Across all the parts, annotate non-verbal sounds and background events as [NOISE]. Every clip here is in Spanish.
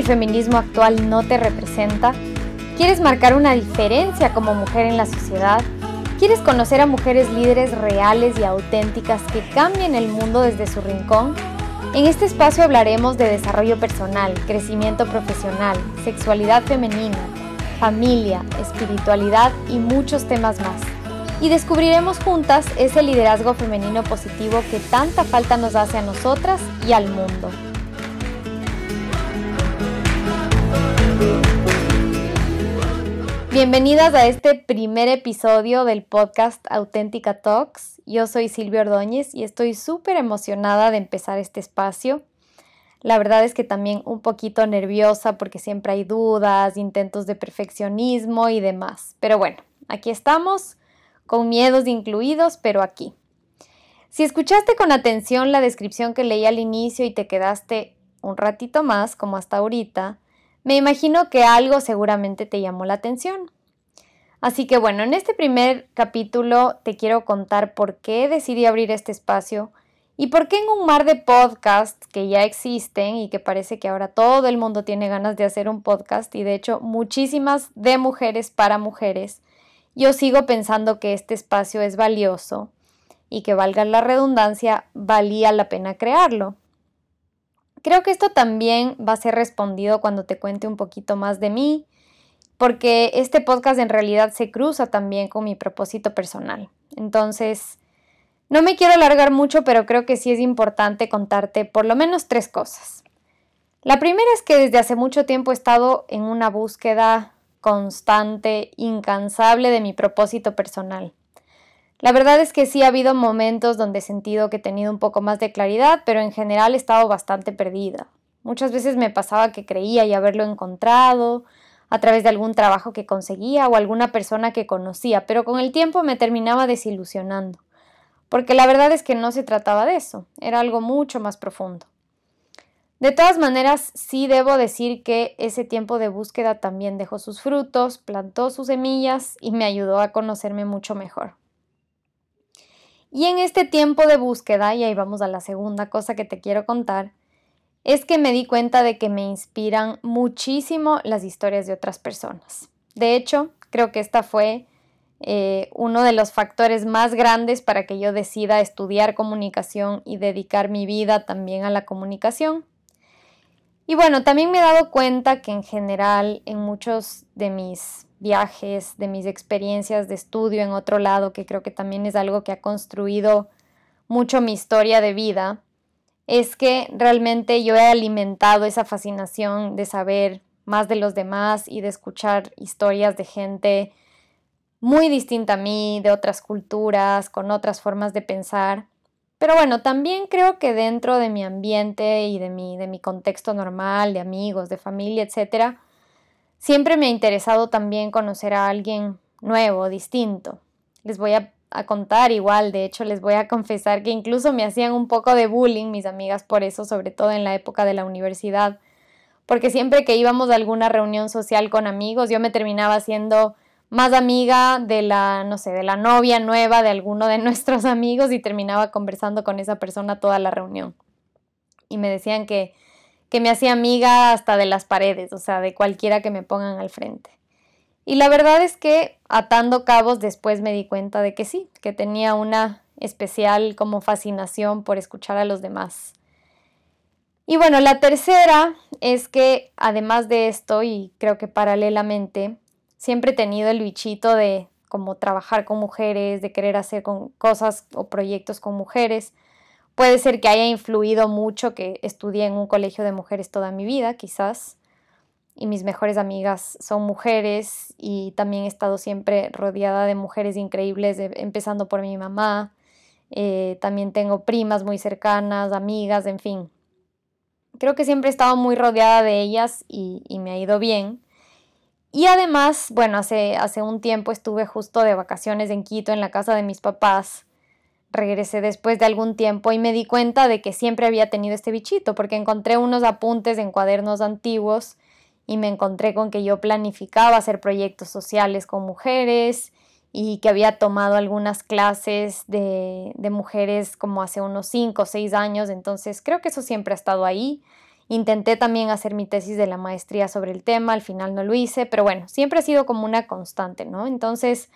el feminismo actual no te representa? ¿Quieres marcar una diferencia como mujer en la sociedad? ¿Quieres conocer a mujeres líderes reales y auténticas que cambien el mundo desde su rincón? En este espacio hablaremos de desarrollo personal, crecimiento profesional, sexualidad femenina, familia, espiritualidad y muchos temas más. Y descubriremos juntas ese liderazgo femenino positivo que tanta falta nos hace a nosotras y al mundo. Bienvenidas a este primer episodio del podcast Auténtica Talks. Yo soy Silvia Ordóñez y estoy súper emocionada de empezar este espacio. La verdad es que también un poquito nerviosa porque siempre hay dudas, intentos de perfeccionismo y demás. Pero bueno, aquí estamos, con miedos incluidos, pero aquí. Si escuchaste con atención la descripción que leí al inicio y te quedaste un ratito más, como hasta ahorita, me imagino que algo seguramente te llamó la atención. Así que bueno, en este primer capítulo te quiero contar por qué decidí abrir este espacio y por qué en un mar de podcasts que ya existen y que parece que ahora todo el mundo tiene ganas de hacer un podcast y de hecho muchísimas de mujeres para mujeres, yo sigo pensando que este espacio es valioso y que valga la redundancia, valía la pena crearlo. Creo que esto también va a ser respondido cuando te cuente un poquito más de mí, porque este podcast en realidad se cruza también con mi propósito personal. Entonces, no me quiero alargar mucho, pero creo que sí es importante contarte por lo menos tres cosas. La primera es que desde hace mucho tiempo he estado en una búsqueda constante, incansable de mi propósito personal. La verdad es que sí ha habido momentos donde he sentido que he tenido un poco más de claridad, pero en general he estado bastante perdida. Muchas veces me pasaba que creía y haberlo encontrado a través de algún trabajo que conseguía o alguna persona que conocía, pero con el tiempo me terminaba desilusionando, porque la verdad es que no se trataba de eso, era algo mucho más profundo. De todas maneras, sí debo decir que ese tiempo de búsqueda también dejó sus frutos, plantó sus semillas y me ayudó a conocerme mucho mejor. Y en este tiempo de búsqueda, y ahí vamos a la segunda cosa que te quiero contar, es que me di cuenta de que me inspiran muchísimo las historias de otras personas. De hecho, creo que esta fue eh, uno de los factores más grandes para que yo decida estudiar comunicación y dedicar mi vida también a la comunicación. Y bueno, también me he dado cuenta que en general en muchos de mis viajes, de mis experiencias de estudio en otro lado, que creo que también es algo que ha construido mucho mi historia de vida, es que realmente yo he alimentado esa fascinación de saber más de los demás y de escuchar historias de gente muy distinta a mí, de otras culturas, con otras formas de pensar. Pero bueno, también creo que dentro de mi ambiente y de mi, de mi contexto normal, de amigos, de familia, etcétera, Siempre me ha interesado también conocer a alguien nuevo, distinto. Les voy a, contar igual, de hecho les voy a confesar que incluso me hacían un poco de bullying mis amigas por eso, sobre todo en la época de la universidad, porque siempre que íbamos a alguna reunión social con amigos, yo me terminaba siendo más amiga de la, no sé, de la novia nueva de alguno de [LAUGHS] nuestros amigos y terminaba conversando con esa persona toda la reunión. Y me decían que que me hacía amiga hasta de las paredes, o sea, de cualquiera que me pongan al frente. Y la verdad es que atando cabos después me di cuenta de que sí, que tenía una especial como fascinación por escuchar a los demás. Y bueno, la tercera es que además de esto, y creo que paralelamente, siempre he tenido el bichito de como trabajar con mujeres, de querer hacer con cosas o proyectos con mujeres. Puede ser que haya influido mucho que estudié en un colegio de mujeres toda mi vida, quizás, y mis mejores amigas son mujeres y también he estado siempre rodeada de mujeres increíbles, empezando por mi mamá. Eh, también tengo primas muy cercanas, amigas, en fin. Creo que siempre he estado muy rodeada de ellas y, y me ha ido bien. Y además, bueno, hace, hace un tiempo estuve justo de vacaciones en Quito, en la casa de mis papás regresé después de algún tiempo y me di cuenta de que siempre había tenido este bichito, porque encontré unos apuntes en cuadernos antiguos y me encontré con que yo planificaba hacer proyectos sociales con mujeres y que había tomado algunas clases de, mujeres como hace unos 5 o 6 años, entonces creo que eso siempre ha estado ahí Intenté también hacer mi tesis de la maestría sobre el tema, al final no lo hice, pero bueno, siempre ha sido como una constante, ¿no? Entonces,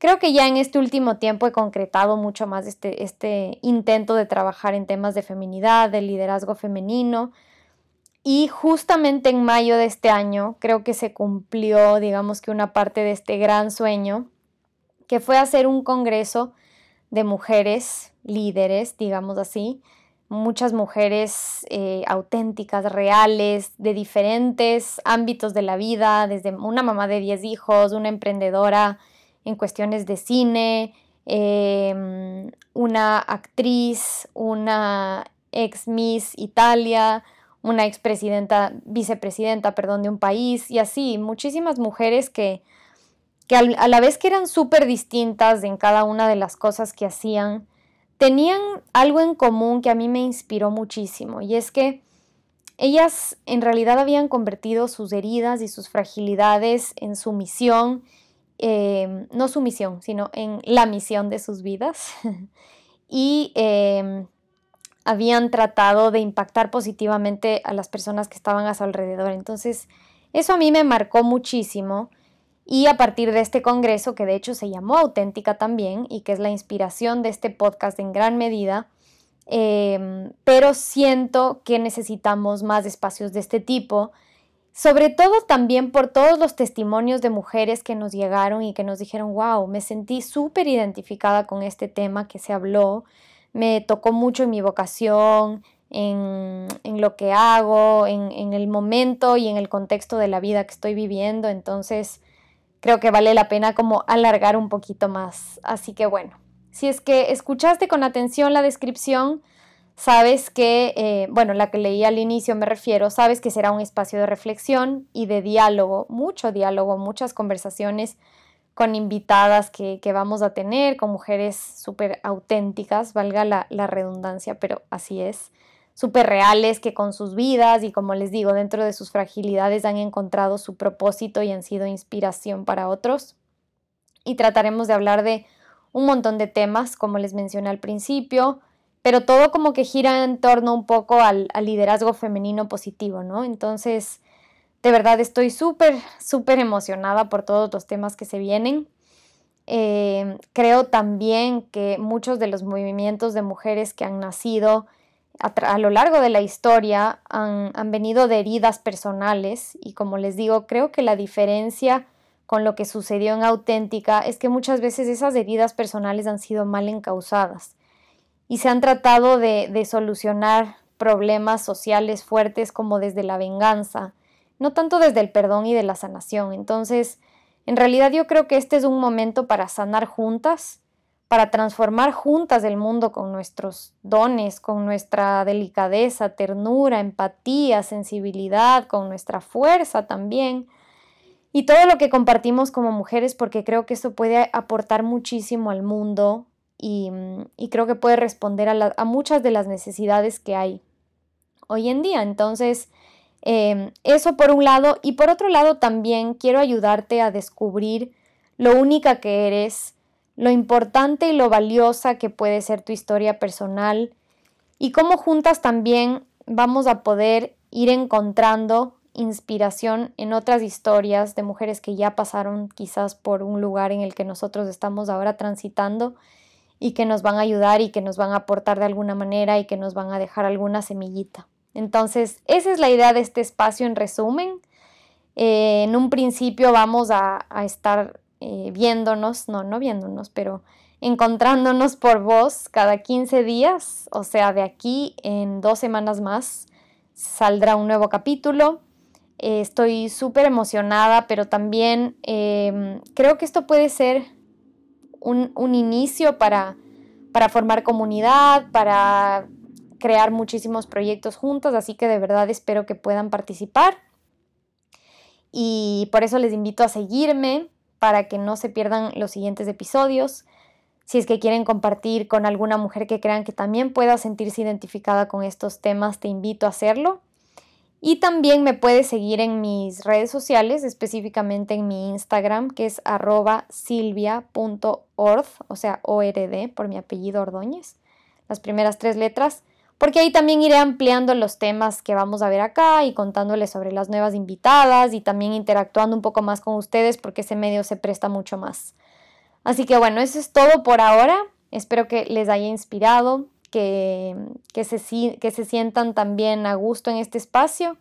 creo que ya en este último tiempo he concretado mucho más este, este intento de trabajar en temas de feminidad, de liderazgo femenino. Y justamente en mayo de este año creo que se cumplió, digamos que una parte de este gran sueño, que fue hacer un congreso de mujeres líderes, digamos así, muchas mujeres eh, auténticas, reales, de diferentes ámbitos de la vida, desde una mamá de 10 hijos, una emprendedora en cuestiones de cine, em, una actriz, una ex Miss Italia, una expresidenta, vicepresidenta, perdón, de un país y así, muchísimas mujeres que, que a la vez que eran súper distintas en cada una de las cosas que hacían, tenían algo en común que a mí me inspiró muchísimo y es que ellas en realidad habían convertido sus heridas y sus fragilidades en su misión, em, no su misión, sino en la misión de sus vidas [LAUGHS] y em, habían tratado de impactar positivamente a las personas que estaban a su alrededor. Entonces, eso a mí me marcó muchísimo y a partir de este congreso, que de hecho se llamó Auténtica también y que es la inspiración de este podcast en gran medida, em, pero siento que necesitamos más espacios de este tipo, sobre todo también por todos los testimonios de mujeres que nos llegaron y que nos dijeron, wow, me sentí súper identificada con este tema que se habló, me tocó mucho en mi vocación, en, lo que hago, en, en el momento y en el contexto de la vida que estoy viviendo, entonces creo que vale la pena como alargar un poquito más. Así que bueno, si es que escuchaste con atención la descripción, sabes que, eh, bueno, la que leí al inicio me refiero, sabes que será un espacio de reflexión y de diálogo, mucho diálogo, muchas conversaciones con invitadas que, vamos a tener, con mujeres súper auténticas, valga la redundancia, pero así es súper reales que con sus vidas y como les digo, dentro de sus fragilidades han encontrado su propósito y han sido inspiración para otros. Y trataremos de hablar de un montón de temas, como les mencioné al principio, pero todo como que gira en torno un poco al, liderazgo femenino positivo, ¿no? Entonces, de verdad estoy súper, súper emocionada por todos los temas que se vienen. Eh, creo también que muchos de los movimientos de mujeres que han nacido a, lo largo de la historia han, venido de heridas personales y como les digo, creo que la diferencia con lo que sucedió en auténtica es que muchas veces esas heridas personales han sido mal encausadas y se han tratado de, solucionar problemas sociales fuertes como desde la venganza, no tanto desde el perdón y de la sanación. Entonces, en realidad yo creo que este es un momento para sanar juntas para transformar juntas el mundo con nuestros dones, con nuestra delicadeza, ternura, empatía, sensibilidad, con nuestra fuerza también. Y todo lo que compartimos como mujeres, porque creo que esto puede aportar muchísimo al mundo y, creo que puede responder a, muchas de las necesidades que hay hoy en día. Entonces, em, eso por un lado. Y por otro lado, también quiero ayudarte a descubrir lo única que eres, lo importante y lo valiosa que puede ser tu historia personal y cómo juntas también vamos a poder ir encontrando inspiración en otras historias de mujeres que ya pasaron quizás por un lugar en el que nosotros estamos ahora transitando y que nos van a ayudar y que nos van a aportar de alguna manera y que nos van a dejar alguna semillita. Entonces, esa es la idea de este espacio en resumen. Eh, en un principio vamos a, estar eh, viéndonos, no, no viéndonos, pero encontrándonos por voz cada 15 días, o sea, de aquí en dos semanas más saldrá un nuevo capítulo. Eh, estoy súper emocionada, pero también creo que esto puede ser un, un inicio para, para formar comunidad, para crear muchísimos proyectos juntos, así que de verdad espero que puedan participar. Y por eso les invito a seguirme para que no se pierdan los siguientes episodios. Si es que quieren compartir con alguna mujer que crean que también pueda sentirse identificada con estos temas, te invito a hacerlo. Y también me puedes seguir en mis redes sociales, específicamente en mi Instagram, que es arroba silvia.ord, o sea, ORD, por mi apellido Ordóñez, las primeras tres letras, porque ahí también iré ampliando los temas que vamos a ver acá y contándoles sobre las nuevas invitadas y también interactuando un poco más con ustedes porque ese medio se presta mucho más. Así que bueno, eso es todo por ahora. Espero que les haya inspirado, que, que, se, que se sientan también a gusto en este espacio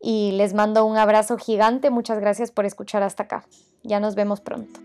y les mando un abrazo gigante. Muchas gracias por escuchar hasta acá. Ya nos vemos pronto.